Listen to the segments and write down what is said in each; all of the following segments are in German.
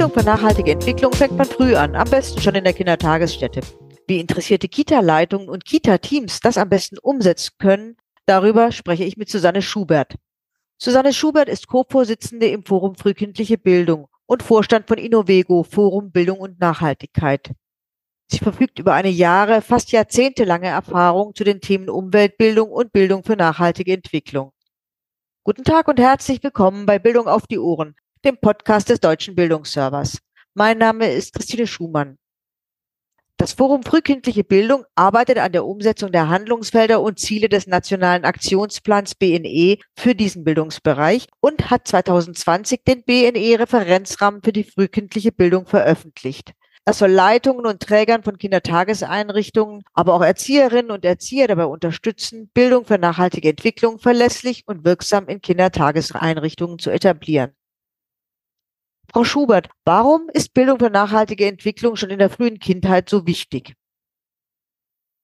Bildung für nachhaltige Entwicklung fängt man früh an, am besten schon in der Kindertagesstätte. Wie interessierte Kita-Leitungen und Kita-Teams das am besten umsetzen können, darüber spreche ich mit Susanne Schubert. Susanne Schubert ist Co-Vorsitzende im Forum Frühkindliche Bildung und Vorstand von Innovego, Forum Bildung und Nachhaltigkeit. Sie verfügt über eine Jahre, fast jahrzehntelange Erfahrung zu den Themen Umweltbildung und Bildung für nachhaltige Entwicklung. Guten Tag und herzlich willkommen bei Bildung auf die Ohren, dem Podcast des Deutschen Bildungsservers. Mein Name ist Christine Schumann. Das Forum Frühkindliche Bildung arbeitet an der Umsetzung der Handlungsfelder und Ziele des Nationalen Aktionsplans BNE für diesen Bildungsbereich und hat 2020 den BNE-Referenzrahmen für die frühkindliche Bildung veröffentlicht. Das soll Leitungen und Trägern von Kindertageseinrichtungen, aber auch Erzieherinnen und Erzieher dabei unterstützen, Bildung für nachhaltige Entwicklung verlässlich und wirksam in Kindertageseinrichtungen zu etablieren. Frau Schubert, warum ist Bildung für nachhaltige Entwicklung schon in der frühen Kindheit so wichtig?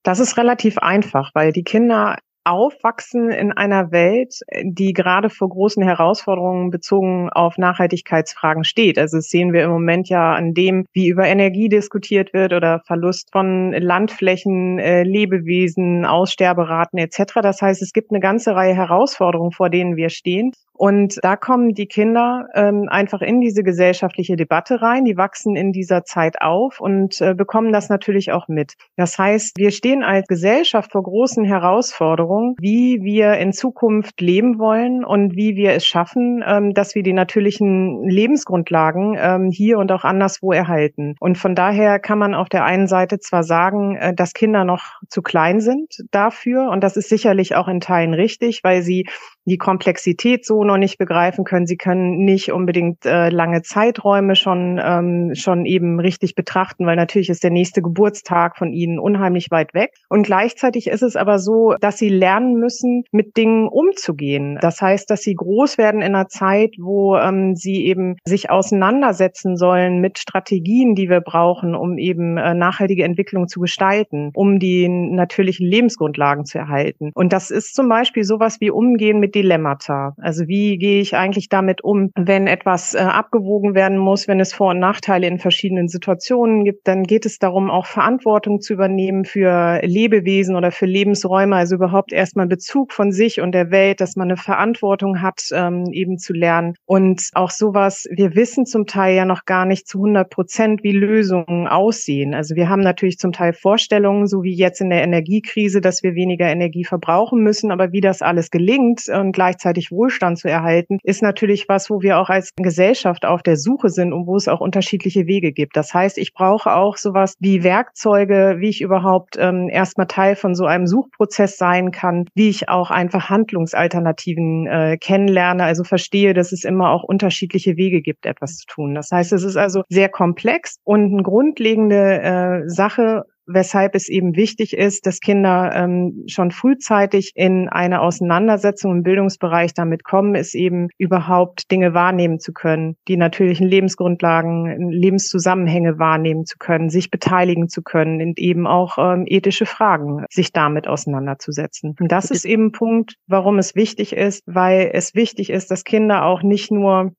Das ist relativ einfach, weil die Kinder aufwachsen in einer Welt, die gerade vor großen Herausforderungen bezogen auf Nachhaltigkeitsfragen steht. Also das sehen wir im Moment ja an dem, wie über Energie diskutiert wird oder Verlust von Landflächen, äh, Lebewesen, Aussterberaten etc. Das heißt, es gibt eine ganze Reihe Herausforderungen, vor denen wir stehen. Und da kommen die Kinder ähm, einfach in diese gesellschaftliche Debatte rein. Die wachsen in dieser Zeit auf und äh, bekommen das natürlich auch mit. Das heißt, wir stehen als Gesellschaft vor großen Herausforderungen, wie wir in Zukunft leben wollen und wie wir es schaffen, ähm, dass wir die natürlichen Lebensgrundlagen ähm, hier und auch anderswo erhalten. Und von daher kann man auf der einen Seite zwar sagen, äh, dass Kinder noch zu klein sind dafür, und das ist sicherlich auch in Teilen richtig, weil sie die Komplexität so noch nicht begreifen können. Sie können nicht unbedingt äh, lange Zeiträume schon, ähm, schon eben richtig betrachten, weil natürlich ist der nächste Geburtstag von ihnen unheimlich weit weg. Und gleichzeitig ist es aber so, dass sie lernen müssen, mit Dingen umzugehen. Das heißt, dass sie groß werden in einer Zeit, wo ähm, sie eben sich auseinandersetzen sollen mit Strategien, die wir brauchen, um eben äh, nachhaltige Entwicklung zu gestalten, um die natürlichen Lebensgrundlagen zu erhalten. Und das ist zum Beispiel sowas wie Umgehen mit Dilemmata. Also wie gehe ich eigentlich damit um, wenn etwas äh, abgewogen werden muss, wenn es Vor- und Nachteile in verschiedenen Situationen gibt, dann geht es darum, auch Verantwortung zu übernehmen für Lebewesen oder für Lebensräume, also überhaupt erstmal Bezug von sich und der Welt, dass man eine Verantwortung hat, ähm, eben zu lernen. Und auch sowas, wir wissen zum Teil ja noch gar nicht zu 100 Prozent, wie Lösungen aussehen. Also wir haben natürlich zum Teil Vorstellungen, so wie jetzt in der Energiekrise, dass wir weniger Energie verbrauchen müssen, aber wie das alles gelingt, und gleichzeitig Wohlstand zu erhalten, ist natürlich was, wo wir auch als Gesellschaft auf der Suche sind und wo es auch unterschiedliche Wege gibt. Das heißt, ich brauche auch sowas wie Werkzeuge, wie ich überhaupt ähm, erstmal Teil von so einem Suchprozess sein kann, wie ich auch einfach Handlungsalternativen äh, kennenlerne, also verstehe, dass es immer auch unterschiedliche Wege gibt, etwas zu tun. Das heißt, es ist also sehr komplex und eine grundlegende äh, Sache, weshalb es eben wichtig ist, dass Kinder ähm, schon frühzeitig in eine Auseinandersetzung im Bildungsbereich damit kommen, ist eben überhaupt Dinge wahrnehmen zu können, die natürlichen Lebensgrundlagen, Lebenszusammenhänge wahrnehmen zu können, sich beteiligen zu können und eben auch ähm, ethische Fragen, sich damit auseinanderzusetzen. Und das ist eben ein Punkt, warum es wichtig ist, weil es wichtig ist, dass Kinder auch nicht nur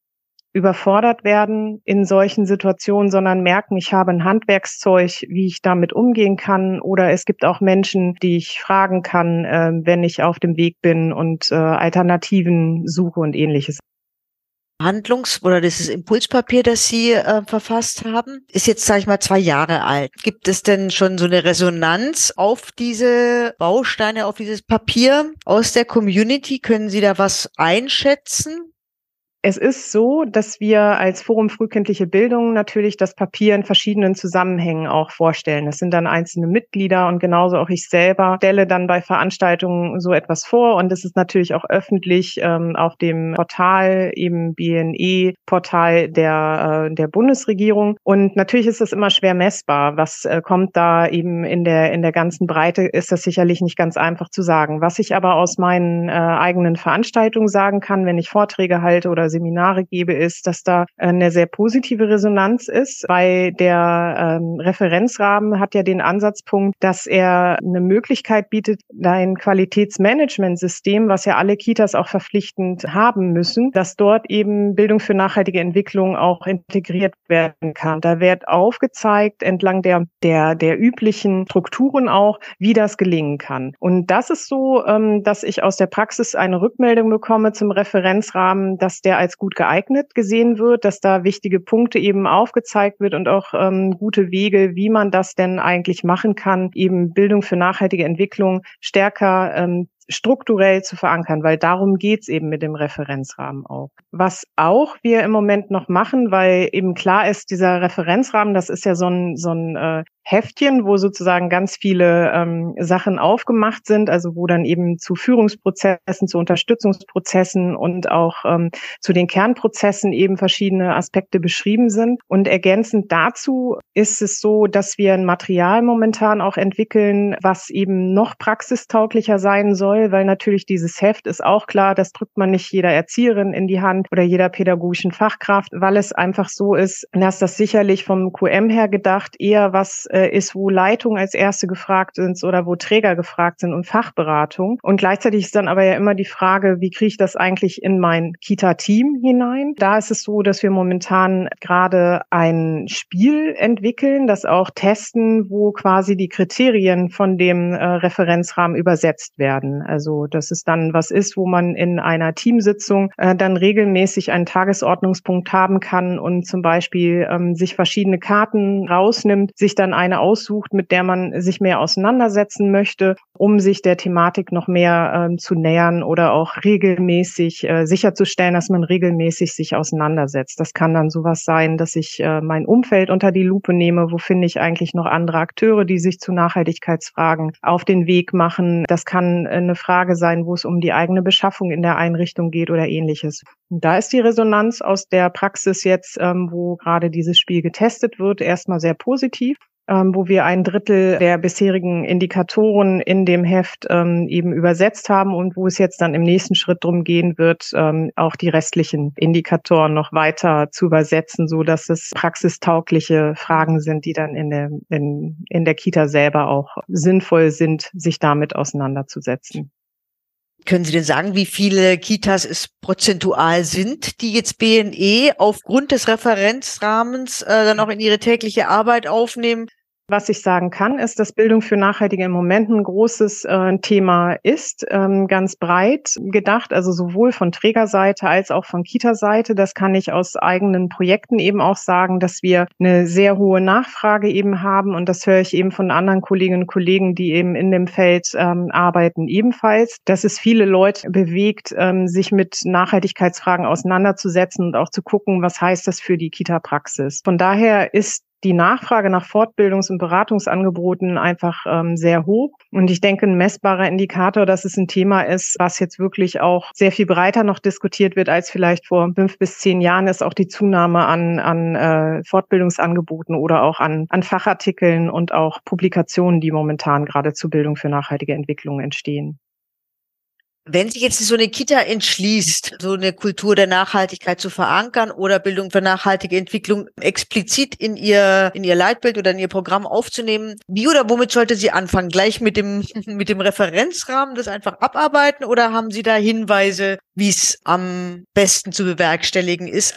überfordert werden in solchen Situationen, sondern merken, ich habe ein Handwerkszeug, wie ich damit umgehen kann. Oder es gibt auch Menschen, die ich fragen kann, äh, wenn ich auf dem Weg bin und äh, Alternativen suche und ähnliches. Handlungs- oder dieses Impulspapier, das Sie äh, verfasst haben, ist jetzt, sage ich mal, zwei Jahre alt. Gibt es denn schon so eine Resonanz auf diese Bausteine, auf dieses Papier aus der Community? Können Sie da was einschätzen? Es ist so, dass wir als Forum Frühkindliche Bildung natürlich das Papier in verschiedenen Zusammenhängen auch vorstellen. Das sind dann einzelne Mitglieder und genauso auch ich selber stelle dann bei Veranstaltungen so etwas vor und es ist natürlich auch öffentlich ähm, auf dem Portal eben BNE-Portal der, äh, der Bundesregierung. Und natürlich ist das immer schwer messbar. Was äh, kommt da eben in der, in der ganzen Breite, ist das sicherlich nicht ganz einfach zu sagen. Was ich aber aus meinen äh, eigenen Veranstaltungen sagen kann, wenn ich Vorträge halte oder Seminare gebe, ist, dass da eine sehr positive Resonanz ist, weil der ähm, Referenzrahmen hat ja den Ansatzpunkt, dass er eine Möglichkeit bietet, ein Qualitätsmanagementsystem, was ja alle Kitas auch verpflichtend haben müssen, dass dort eben Bildung für nachhaltige Entwicklung auch integriert werden kann. Da wird aufgezeigt entlang der, der, der üblichen Strukturen auch, wie das gelingen kann. Und das ist so, ähm, dass ich aus der Praxis eine Rückmeldung bekomme zum Referenzrahmen, dass der als gut geeignet gesehen wird, dass da wichtige Punkte eben aufgezeigt wird und auch ähm, gute Wege, wie man das denn eigentlich machen kann, eben Bildung für nachhaltige Entwicklung stärker ähm, strukturell zu verankern, weil darum geht's eben mit dem Referenzrahmen auch. Was auch wir im Moment noch machen, weil eben klar ist, dieser Referenzrahmen, das ist ja so ein, so ein äh, Heftchen, wo sozusagen ganz viele ähm, Sachen aufgemacht sind, also wo dann eben zu Führungsprozessen, zu Unterstützungsprozessen und auch ähm, zu den Kernprozessen eben verschiedene Aspekte beschrieben sind. Und ergänzend dazu ist es so, dass wir ein Material momentan auch entwickeln, was eben noch praxistauglicher sein soll, weil natürlich dieses Heft ist auch klar, das drückt man nicht jeder Erzieherin in die Hand oder jeder pädagogischen Fachkraft, weil es einfach so ist, dass das sicherlich vom QM her gedacht eher was äh, ist, wo Leitung als erste gefragt sind oder wo Träger gefragt sind und Fachberatung. Und gleichzeitig ist dann aber ja immer die Frage, wie kriege ich das eigentlich in mein Kita-Team hinein? Da ist es so, dass wir momentan gerade ein Spiel entwickeln, das auch testen, wo quasi die Kriterien von dem äh, Referenzrahmen übersetzt werden. Also dass es dann was ist, wo man in einer Teamsitzung äh, dann regelmäßig einen Tagesordnungspunkt haben kann und zum Beispiel ähm, sich verschiedene Karten rausnimmt, sich dann ein eine aussucht, mit der man sich mehr auseinandersetzen möchte, um sich der Thematik noch mehr äh, zu nähern oder auch regelmäßig äh, sicherzustellen, dass man regelmäßig sich auseinandersetzt. Das kann dann sowas sein, dass ich äh, mein Umfeld unter die Lupe nehme. Wo finde ich eigentlich noch andere Akteure, die sich zu Nachhaltigkeitsfragen auf den Weg machen? Das kann äh, eine Frage sein, wo es um die eigene Beschaffung in der Einrichtung geht oder ähnliches. Und da ist die Resonanz aus der Praxis jetzt, ähm, wo gerade dieses Spiel getestet wird, erstmal sehr positiv ähm, wo wir ein Drittel der bisherigen Indikatoren in dem Heft ähm, eben übersetzt haben und wo es jetzt dann im nächsten Schritt darum gehen wird, ähm, auch die restlichen Indikatoren noch weiter zu übersetzen, so dass es praxistaugliche Fragen sind, die dann in der, in, in der Kita selber auch sinnvoll sind, sich damit auseinanderzusetzen. Können Sie denn sagen, wie viele Kitas es prozentual sind, die jetzt BNE aufgrund des Referenzrahmens äh, dann auch in ihre tägliche Arbeit aufnehmen? Was ich sagen kann, ist, dass Bildung für Nachhaltige im Moment ein großes äh, Thema ist, ähm, ganz breit gedacht, also sowohl von Trägerseite als auch von Kita-Seite. Das kann ich aus eigenen Projekten eben auch sagen, dass wir eine sehr hohe Nachfrage eben haben und das höre ich eben von anderen Kolleginnen und Kollegen, die eben in dem Feld ähm, arbeiten, ebenfalls, dass es viele Leute bewegt, ähm, sich mit Nachhaltigkeitsfragen auseinanderzusetzen und auch zu gucken, was heißt das für die Kita-Praxis. Von daher ist die Nachfrage nach Fortbildungs- und Beratungsangeboten einfach ähm, sehr hoch. Und ich denke, ein messbarer Indikator, dass es ein Thema ist, was jetzt wirklich auch sehr viel breiter noch diskutiert wird als vielleicht vor fünf bis zehn Jahren, ist auch die Zunahme an, an äh, Fortbildungsangeboten oder auch an, an Fachartikeln und auch Publikationen, die momentan gerade zur Bildung für nachhaltige Entwicklung entstehen. Wenn sich jetzt so eine Kita entschließt, so eine Kultur der Nachhaltigkeit zu verankern oder Bildung für nachhaltige Entwicklung explizit in ihr, in ihr Leitbild oder in ihr Programm aufzunehmen, wie oder womit sollte sie anfangen? Gleich mit dem, mit dem Referenzrahmen das einfach abarbeiten oder haben Sie da Hinweise, wie es am besten zu bewerkstelligen ist?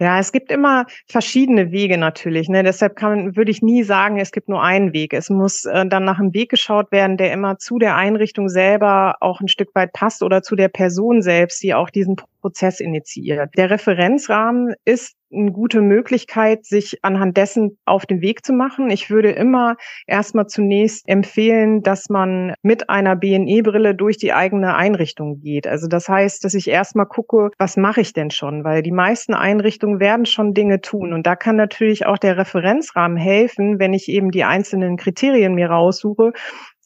Ja, es gibt immer verschiedene Wege natürlich. Ne? Deshalb kann, würde ich nie sagen, es gibt nur einen Weg. Es muss äh, dann nach einem Weg geschaut werden, der immer zu der Einrichtung selber auch ein Stück weit passt oder zu der Person selbst, die auch diesen Prozess initiiert. Der Referenzrahmen ist eine gute Möglichkeit, sich anhand dessen auf den Weg zu machen. Ich würde immer erstmal zunächst empfehlen, dass man mit einer BNE-Brille durch die eigene Einrichtung geht. Also das heißt, dass ich erstmal gucke, was mache ich denn schon? Weil die meisten Einrichtungen werden schon Dinge tun. Und da kann natürlich auch der Referenzrahmen helfen, wenn ich eben die einzelnen Kriterien mir raussuche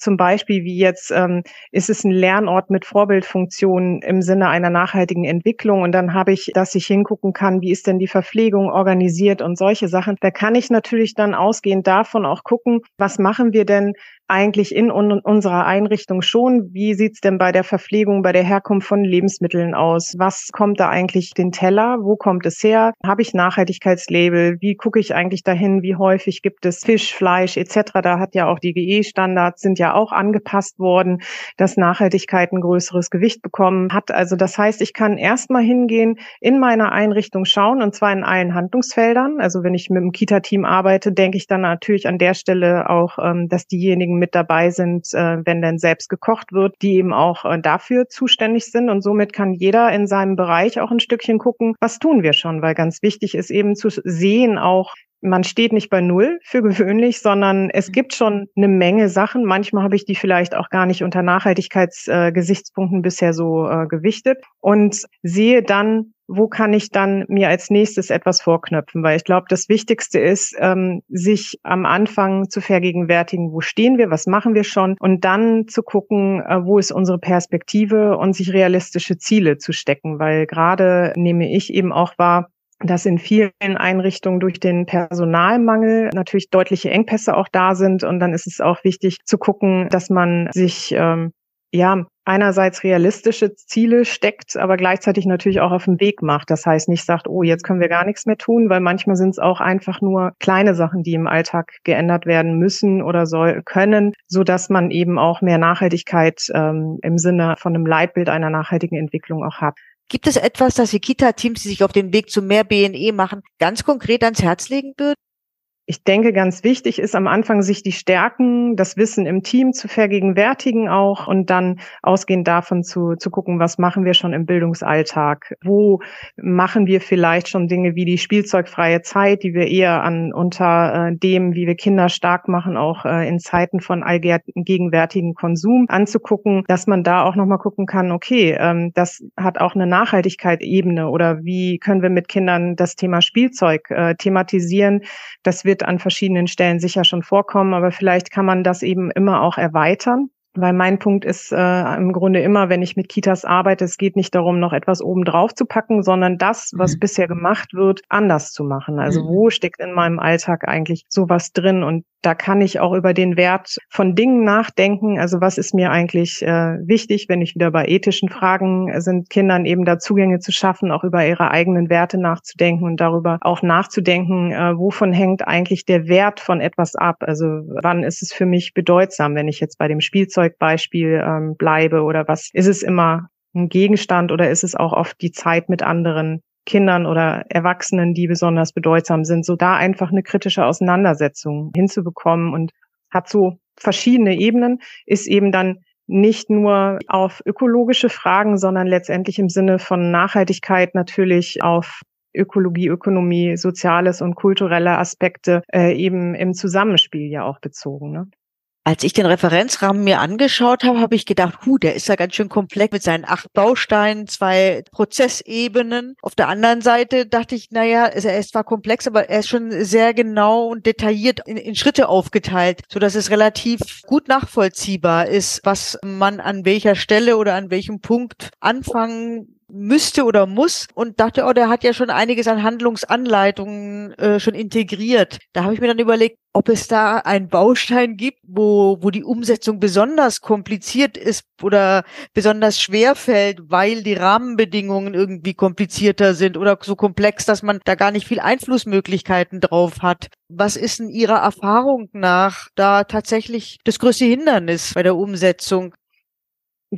zum Beispiel wie jetzt ähm, ist es ein Lernort mit Vorbildfunktionen im Sinne einer nachhaltigen Entwicklung und dann habe ich, dass ich hingucken kann, wie ist denn die Verpflegung organisiert und solche Sachen. Da kann ich natürlich dann ausgehend davon auch gucken, was machen wir denn eigentlich in un unserer Einrichtung schon. Wie sieht's denn bei der Verpflegung, bei der Herkunft von Lebensmitteln aus? Was kommt da eigentlich den Teller? Wo kommt es her? Habe ich Nachhaltigkeitslabel? Wie gucke ich eigentlich dahin? Wie häufig gibt es Fisch, Fleisch etc.? Da hat ja auch die GE-Standards sind ja auch angepasst worden, dass Nachhaltigkeit ein größeres Gewicht bekommen hat. Also das heißt, ich kann erstmal hingehen, in meiner Einrichtung schauen und zwar in allen Handlungsfeldern. Also wenn ich mit dem Kita-Team arbeite, denke ich dann natürlich an der Stelle auch, ähm, dass diejenigen mit dabei sind, äh, wenn denn selbst gekocht wird, die eben auch äh, dafür zuständig sind. Und somit kann jeder in seinem Bereich auch ein Stückchen gucken, was tun wir schon, weil ganz wichtig ist eben zu sehen auch, man steht nicht bei Null für gewöhnlich, sondern es gibt schon eine Menge Sachen. Manchmal habe ich die vielleicht auch gar nicht unter Nachhaltigkeitsgesichtspunkten äh, bisher so äh, gewichtet und sehe dann, wo kann ich dann mir als nächstes etwas vorknöpfen? Weil ich glaube, das Wichtigste ist, ähm, sich am Anfang zu vergegenwärtigen, wo stehen wir, was machen wir schon und dann zu gucken, äh, wo ist unsere Perspektive und sich realistische Ziele zu stecken. Weil gerade nehme ich eben auch wahr, dass in vielen Einrichtungen durch den Personalmangel natürlich deutliche Engpässe auch da sind. Und dann ist es auch wichtig zu gucken, dass man sich ähm, ja einerseits realistische Ziele steckt, aber gleichzeitig natürlich auch auf den Weg macht. Das heißt nicht sagt, oh, jetzt können wir gar nichts mehr tun, weil manchmal sind es auch einfach nur kleine Sachen, die im Alltag geändert werden müssen oder soll können, so dass man eben auch mehr Nachhaltigkeit ähm, im Sinne von einem Leitbild einer nachhaltigen Entwicklung auch hat. Gibt es etwas, das die Kita-Teams, die sich auf den Weg zu mehr BNE machen, ganz konkret ans Herz legen würden? Ich denke, ganz wichtig ist am Anfang, sich die Stärken, das Wissen im Team zu vergegenwärtigen auch und dann ausgehend davon zu, zu gucken, was machen wir schon im Bildungsalltag? Wo machen wir vielleicht schon Dinge wie die spielzeugfreie Zeit, die wir eher an unter äh, dem, wie wir Kinder stark machen, auch äh, in Zeiten von allgegenwärtigen Konsum anzugucken, dass man da auch nochmal gucken kann, okay, ähm, das hat auch eine Nachhaltigkeit-Ebene oder wie können wir mit Kindern das Thema Spielzeug äh, thematisieren, dass wir wird an verschiedenen Stellen sicher schon vorkommen, aber vielleicht kann man das eben immer auch erweitern. Weil mein Punkt ist äh, im Grunde immer, wenn ich mit Kitas arbeite, es geht nicht darum, noch etwas oben drauf zu packen, sondern das, was mhm. bisher gemacht wird, anders zu machen. Also mhm. wo steckt in meinem Alltag eigentlich sowas drin? Und da kann ich auch über den Wert von Dingen nachdenken. Also was ist mir eigentlich äh, wichtig, wenn ich wieder bei ethischen Fragen sind, Kindern eben da Zugänge zu schaffen, auch über ihre eigenen Werte nachzudenken und darüber auch nachzudenken, äh, wovon hängt eigentlich der Wert von etwas ab? Also wann ist es für mich bedeutsam, wenn ich jetzt bei dem Spielzeugbeispiel ähm, bleibe oder was ist es immer ein Gegenstand oder ist es auch oft die Zeit mit anderen Kindern oder Erwachsenen, die besonders bedeutsam sind, so da einfach eine kritische Auseinandersetzung hinzubekommen und hat so verschiedene Ebenen, ist eben dann nicht nur auf ökologische Fragen, sondern letztendlich im Sinne von Nachhaltigkeit natürlich auf Ökologie, Ökonomie, soziales und kulturelle Aspekte äh, eben im Zusammenspiel ja auch bezogen. Ne? Als ich den Referenzrahmen mir angeschaut habe, habe ich gedacht, hu, der ist ja ganz schön komplex mit seinen acht Bausteinen, zwei Prozessebenen. Auf der anderen Seite dachte ich, naja, er ist zwar komplex, aber er ist schon sehr genau und detailliert in, in Schritte aufgeteilt, so dass es relativ gut nachvollziehbar ist, was man an welcher Stelle oder an welchem Punkt anfangen müsste oder muss und dachte, oh, der hat ja schon einiges an Handlungsanleitungen äh, schon integriert. Da habe ich mir dann überlegt, ob es da einen Baustein gibt, wo, wo die Umsetzung besonders kompliziert ist oder besonders schwer fällt, weil die Rahmenbedingungen irgendwie komplizierter sind oder so komplex, dass man da gar nicht viel Einflussmöglichkeiten drauf hat. Was ist in Ihrer Erfahrung nach da tatsächlich das größte Hindernis bei der Umsetzung?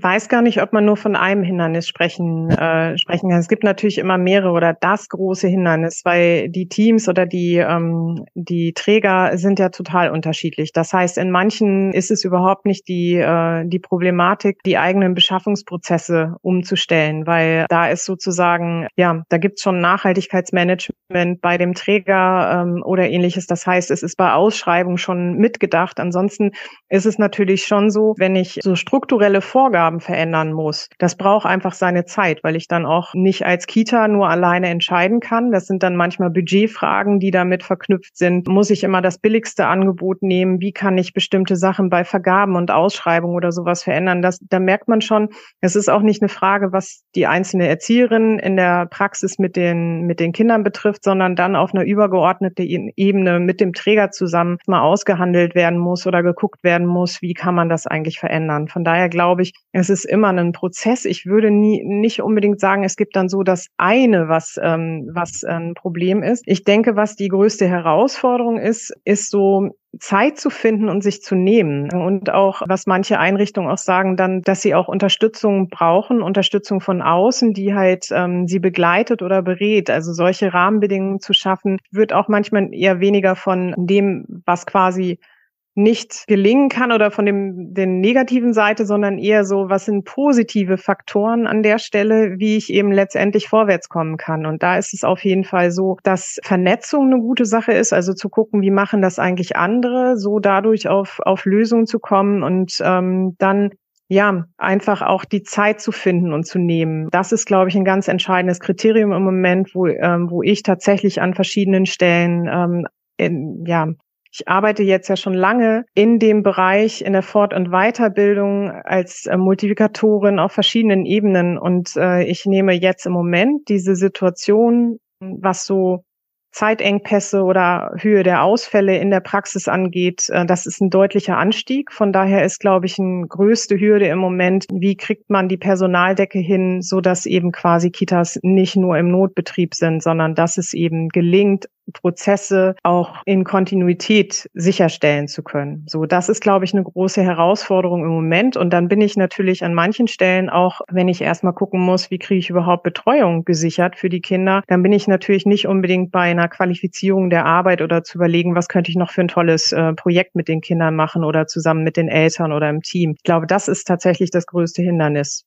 Weiß gar nicht, ob man nur von einem Hindernis sprechen, äh, sprechen kann. Es gibt natürlich immer mehrere oder das große Hindernis, weil die Teams oder die, ähm, die Träger sind ja total unterschiedlich. Das heißt, in manchen ist es überhaupt nicht die, äh, die Problematik, die eigenen Beschaffungsprozesse umzustellen, weil da ist sozusagen, ja, da gibt es schon Nachhaltigkeitsmanagement bei dem Träger ähm, oder ähnliches. Das heißt, es ist bei Ausschreibungen schon mitgedacht. Ansonsten ist es natürlich schon so, wenn ich so strukturelle Vorgaben Aufgaben verändern muss. Das braucht einfach seine Zeit, weil ich dann auch nicht als Kita nur alleine entscheiden kann. Das sind dann manchmal Budgetfragen, die damit verknüpft sind. Muss ich immer das billigste Angebot nehmen? Wie kann ich bestimmte Sachen bei Vergaben und Ausschreibungen oder sowas verändern? Das, da merkt man schon, es ist auch nicht eine Frage, was die einzelne Erzieherin in der Praxis mit den, mit den Kindern betrifft, sondern dann auf einer übergeordneten Ebene mit dem Träger zusammen mal ausgehandelt werden muss oder geguckt werden muss, wie kann man das eigentlich verändern. Von daher glaube ich, es ist immer ein Prozess. Ich würde nie, nicht unbedingt sagen, es gibt dann so das eine, was, ähm, was ein Problem ist. Ich denke, was die größte Herausforderung ist, ist so Zeit zu finden und sich zu nehmen. Und auch, was manche Einrichtungen auch sagen, dann, dass sie auch Unterstützung brauchen, Unterstützung von außen, die halt ähm, sie begleitet oder berät. Also solche Rahmenbedingungen zu schaffen, wird auch manchmal eher weniger von dem, was quasi nicht gelingen kann oder von dem den negativen Seite, sondern eher so, was sind positive Faktoren an der Stelle, wie ich eben letztendlich vorwärts kommen kann. Und da ist es auf jeden Fall so, dass Vernetzung eine gute Sache ist, also zu gucken, wie machen das eigentlich andere, so dadurch auf auf Lösungen zu kommen und ähm, dann ja, einfach auch die Zeit zu finden und zu nehmen. Das ist, glaube ich, ein ganz entscheidendes Kriterium im Moment, wo, ähm, wo ich tatsächlich an verschiedenen Stellen ähm, in, ja, ich arbeite jetzt ja schon lange in dem Bereich in der Fort- und Weiterbildung als äh, Multiplikatorin auf verschiedenen Ebenen und äh, ich nehme jetzt im Moment diese Situation, was so Zeitengpässe oder Höhe der Ausfälle in der Praxis angeht, äh, das ist ein deutlicher Anstieg. Von daher ist, glaube ich, eine größte Hürde im Moment, wie kriegt man die Personaldecke hin, so dass eben quasi Kitas nicht nur im Notbetrieb sind, sondern dass es eben gelingt, Prozesse auch in Kontinuität sicherstellen zu können. So, das ist, glaube ich, eine große Herausforderung im Moment. Und dann bin ich natürlich an manchen Stellen auch, wenn ich erstmal gucken muss, wie kriege ich überhaupt Betreuung gesichert für die Kinder, dann bin ich natürlich nicht unbedingt bei einer Qualifizierung der Arbeit oder zu überlegen, was könnte ich noch für ein tolles äh, Projekt mit den Kindern machen oder zusammen mit den Eltern oder im Team. Ich glaube, das ist tatsächlich das größte Hindernis.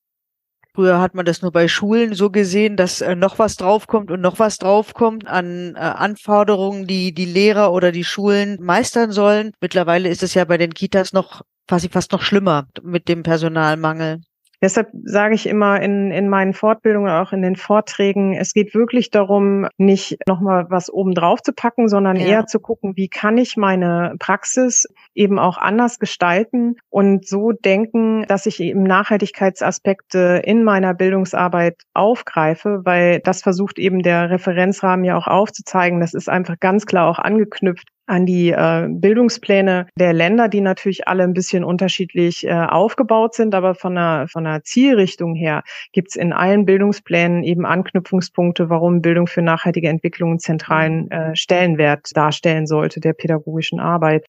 Früher hat man das nur bei Schulen so gesehen, dass äh, noch was draufkommt und noch was draufkommt an äh, Anforderungen, die die Lehrer oder die Schulen meistern sollen. Mittlerweile ist es ja bei den Kitas noch quasi fast noch schlimmer mit dem Personalmangel. Deshalb sage ich immer in, in meinen Fortbildungen, auch in den Vorträgen, es geht wirklich darum, nicht nochmal was oben drauf zu packen, sondern ja. eher zu gucken, wie kann ich meine Praxis eben auch anders gestalten und so denken, dass ich eben Nachhaltigkeitsaspekte in meiner Bildungsarbeit aufgreife, weil das versucht eben der Referenzrahmen ja auch aufzuzeigen. Das ist einfach ganz klar auch angeknüpft an die äh, Bildungspläne der Länder, die natürlich alle ein bisschen unterschiedlich äh, aufgebaut sind, aber von der, von der Zielrichtung her gibt es in allen Bildungsplänen eben Anknüpfungspunkte, warum Bildung für nachhaltige Entwicklung einen zentralen äh, Stellenwert darstellen sollte der pädagogischen Arbeit.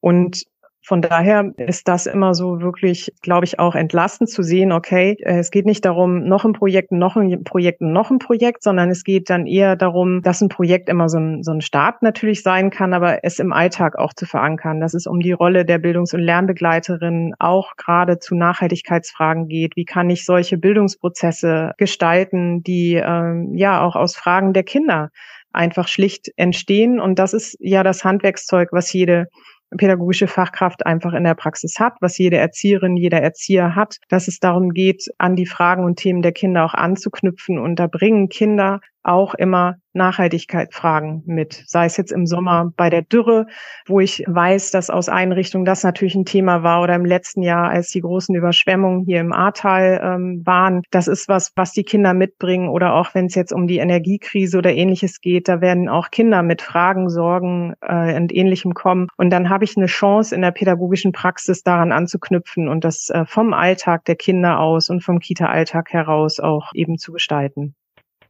Und von daher ist das immer so wirklich, glaube ich, auch entlastend zu sehen, okay, äh, es geht nicht darum, noch ein Projekt, noch ein Projekt, noch ein Projekt, sondern es geht dann eher darum, dass ein Projekt immer so ein, so ein Start natürlich sein kann, aber es im Alltag auch zu verankern, dass es um die Rolle der Bildungs- und Lernbegleiterin auch gerade zu Nachhaltigkeitsfragen geht. Wie kann ich solche Bildungsprozesse gestalten, die ähm, ja auch aus Fragen der Kinder einfach schlicht entstehen? Und das ist ja das Handwerkszeug, was jede pädagogische Fachkraft einfach in der Praxis hat, was jede Erzieherin, jeder Erzieher hat, dass es darum geht, an die Fragen und Themen der Kinder auch anzuknüpfen. Und da bringen Kinder auch immer Nachhaltigkeit fragen mit, sei es jetzt im Sommer bei der Dürre, wo ich weiß, dass aus Einrichtungen das natürlich ein Thema war oder im letzten Jahr, als die großen Überschwemmungen hier im Ahrtal ähm, waren. Das ist was, was die Kinder mitbringen oder auch wenn es jetzt um die Energiekrise oder ähnliches geht, da werden auch Kinder mit Fragen, Sorgen äh, und ähnlichem kommen. Und dann habe ich eine Chance in der pädagogischen Praxis daran anzuknüpfen und das äh, vom Alltag der Kinder aus und vom Kita-Alltag heraus auch eben zu gestalten.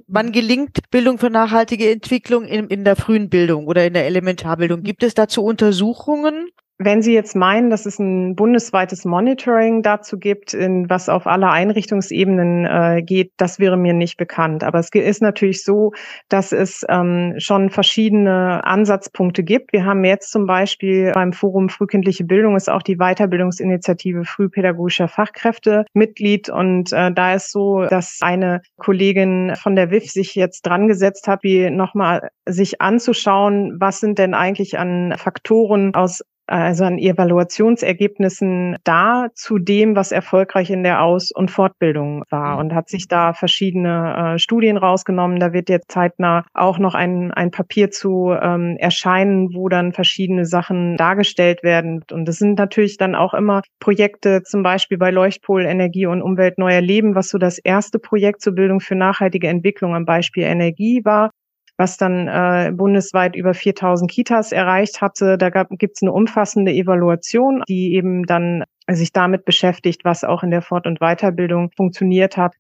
Wann gelingt Bildung für nachhaltige Entwicklung in, in der frühen Bildung oder in der Elementarbildung? Gibt es dazu Untersuchungen? Wenn Sie jetzt meinen, dass es ein bundesweites Monitoring dazu gibt, in, was auf alle Einrichtungsebenen äh, geht, das wäre mir nicht bekannt. Aber es ist natürlich so, dass es ähm, schon verschiedene Ansatzpunkte gibt. Wir haben jetzt zum Beispiel beim Forum Frühkindliche Bildung ist auch die Weiterbildungsinitiative Frühpädagogischer Fachkräfte Mitglied. Und äh, da ist so, dass eine Kollegin von der WIF sich jetzt dran gesetzt hat, wie nochmal sich anzuschauen, was sind denn eigentlich an Faktoren aus also an Evaluationsergebnissen da zu dem, was erfolgreich in der Aus- und Fortbildung war mhm. und hat sich da verschiedene äh, Studien rausgenommen. Da wird jetzt zeitnah auch noch ein, ein Papier zu ähm, erscheinen, wo dann verschiedene Sachen dargestellt werden. Und das sind natürlich dann auch immer Projekte, zum Beispiel bei Leuchtpol Energie und Umwelt Neuer Leben, was so das erste Projekt zur Bildung für nachhaltige Entwicklung am Beispiel Energie war was dann äh, bundesweit über 4000 Kitas erreicht hatte. Da gibt es eine umfassende Evaluation, die eben dann sich damit beschäftigt, was auch in der Fort- und Weiterbildung funktioniert hat.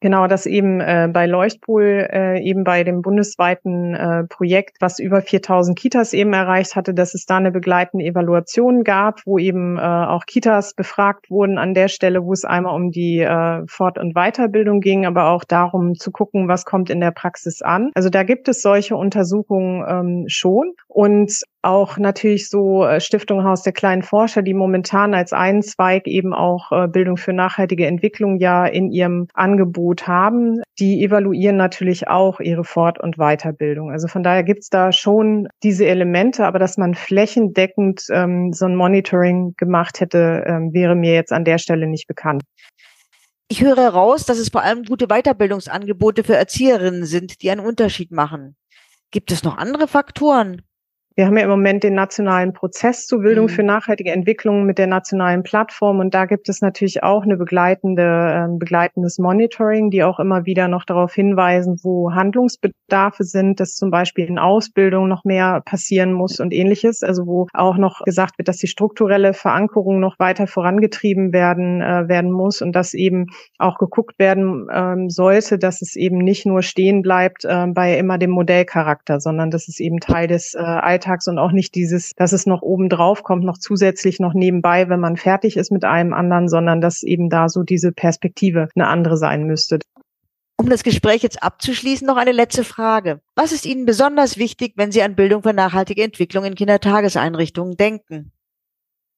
Genau, das eben äh, bei Leuchtpool, äh, eben bei dem bundesweiten äh, Projekt, was über 4000 Kitas eben erreicht hatte, dass es da eine begleitende Evaluation gab, wo eben äh, auch Kitas befragt wurden an der Stelle, wo es einmal um die äh, Fort- und Weiterbildung ging, aber auch darum zu gucken, was kommt in der Praxis an. Also da gibt es solche Untersuchungen ähm, schon. Und auch natürlich so äh, Stiftung Haus der kleinen Forscher, die momentan als einen Zweig eben auch äh, Bildung für nachhaltige Entwicklung ja in ihrem Angebot haben. Die evaluieren natürlich auch ihre Fort- und Weiterbildung. Also von daher gibt's da schon diese Elemente, aber dass man flächendeckend ähm, so ein Monitoring gemacht hätte, ähm, wäre mir jetzt an der Stelle nicht bekannt. Ich höre heraus, dass es vor allem gute Weiterbildungsangebote für Erzieherinnen sind, die einen Unterschied machen. Gibt es noch andere Faktoren, wir haben ja im Moment den nationalen Prozess zur Bildung mhm. für nachhaltige Entwicklung mit der nationalen Plattform und da gibt es natürlich auch eine begleitende, äh, begleitendes Monitoring, die auch immer wieder noch darauf hinweisen, wo Handlungsbedarfe sind, dass zum Beispiel in Ausbildung noch mehr passieren muss und ähnliches. Also wo auch noch gesagt wird, dass die strukturelle Verankerung noch weiter vorangetrieben werden äh, werden muss und dass eben auch geguckt werden ähm, sollte, dass es eben nicht nur stehen bleibt äh, bei immer dem Modellcharakter, sondern dass es eben Teil des äh, Alltags und auch nicht dieses, dass es noch oben drauf kommt, noch zusätzlich noch nebenbei, wenn man fertig ist mit einem anderen, sondern dass eben da so diese Perspektive eine andere sein müsste. Um das Gespräch jetzt abzuschließen, noch eine letzte Frage. Was ist Ihnen besonders wichtig, wenn Sie an Bildung für nachhaltige Entwicklung in Kindertageseinrichtungen denken?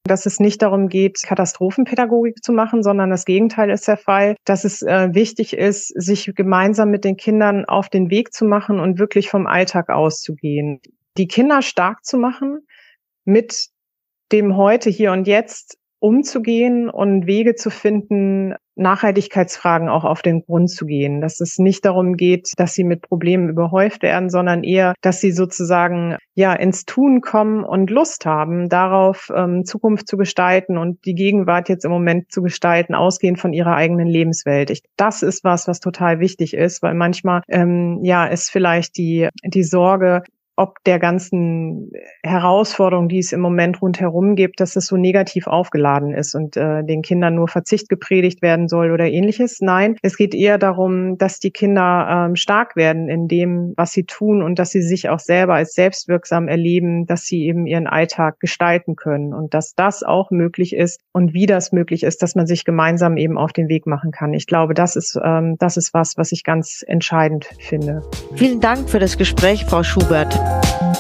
dass es nicht darum geht, Katastrophenpädagogik zu machen, sondern das Gegenteil ist der Fall, dass es äh, wichtig ist, sich gemeinsam mit den Kindern auf den Weg zu machen und wirklich vom Alltag auszugehen die Kinder stark zu machen, mit dem heute, hier und jetzt umzugehen und Wege zu finden, Nachhaltigkeitsfragen auch auf den Grund zu gehen. Dass es nicht darum geht, dass sie mit Problemen überhäuft werden, sondern eher, dass sie sozusagen ja ins Tun kommen und Lust haben, darauf ähm, Zukunft zu gestalten und die Gegenwart jetzt im Moment zu gestalten, ausgehend von ihrer eigenen Lebenswelt. Ich, das ist was, was total wichtig ist, weil manchmal ähm, ja ist vielleicht die die Sorge, ob der ganzen Herausforderung, die es im Moment rundherum gibt, dass es so negativ aufgeladen ist und äh, den Kindern nur Verzicht gepredigt werden soll oder ähnliches. Nein, es geht eher darum, dass die Kinder ähm, stark werden in dem, was sie tun und dass sie sich auch selber als selbstwirksam erleben, dass sie eben ihren Alltag gestalten können und dass das auch möglich ist und wie das möglich ist, dass man sich gemeinsam eben auf den Weg machen kann. Ich glaube, das ist, ähm, das ist was, was ich ganz entscheidend finde. Vielen Dank für das Gespräch, Frau Schubert. you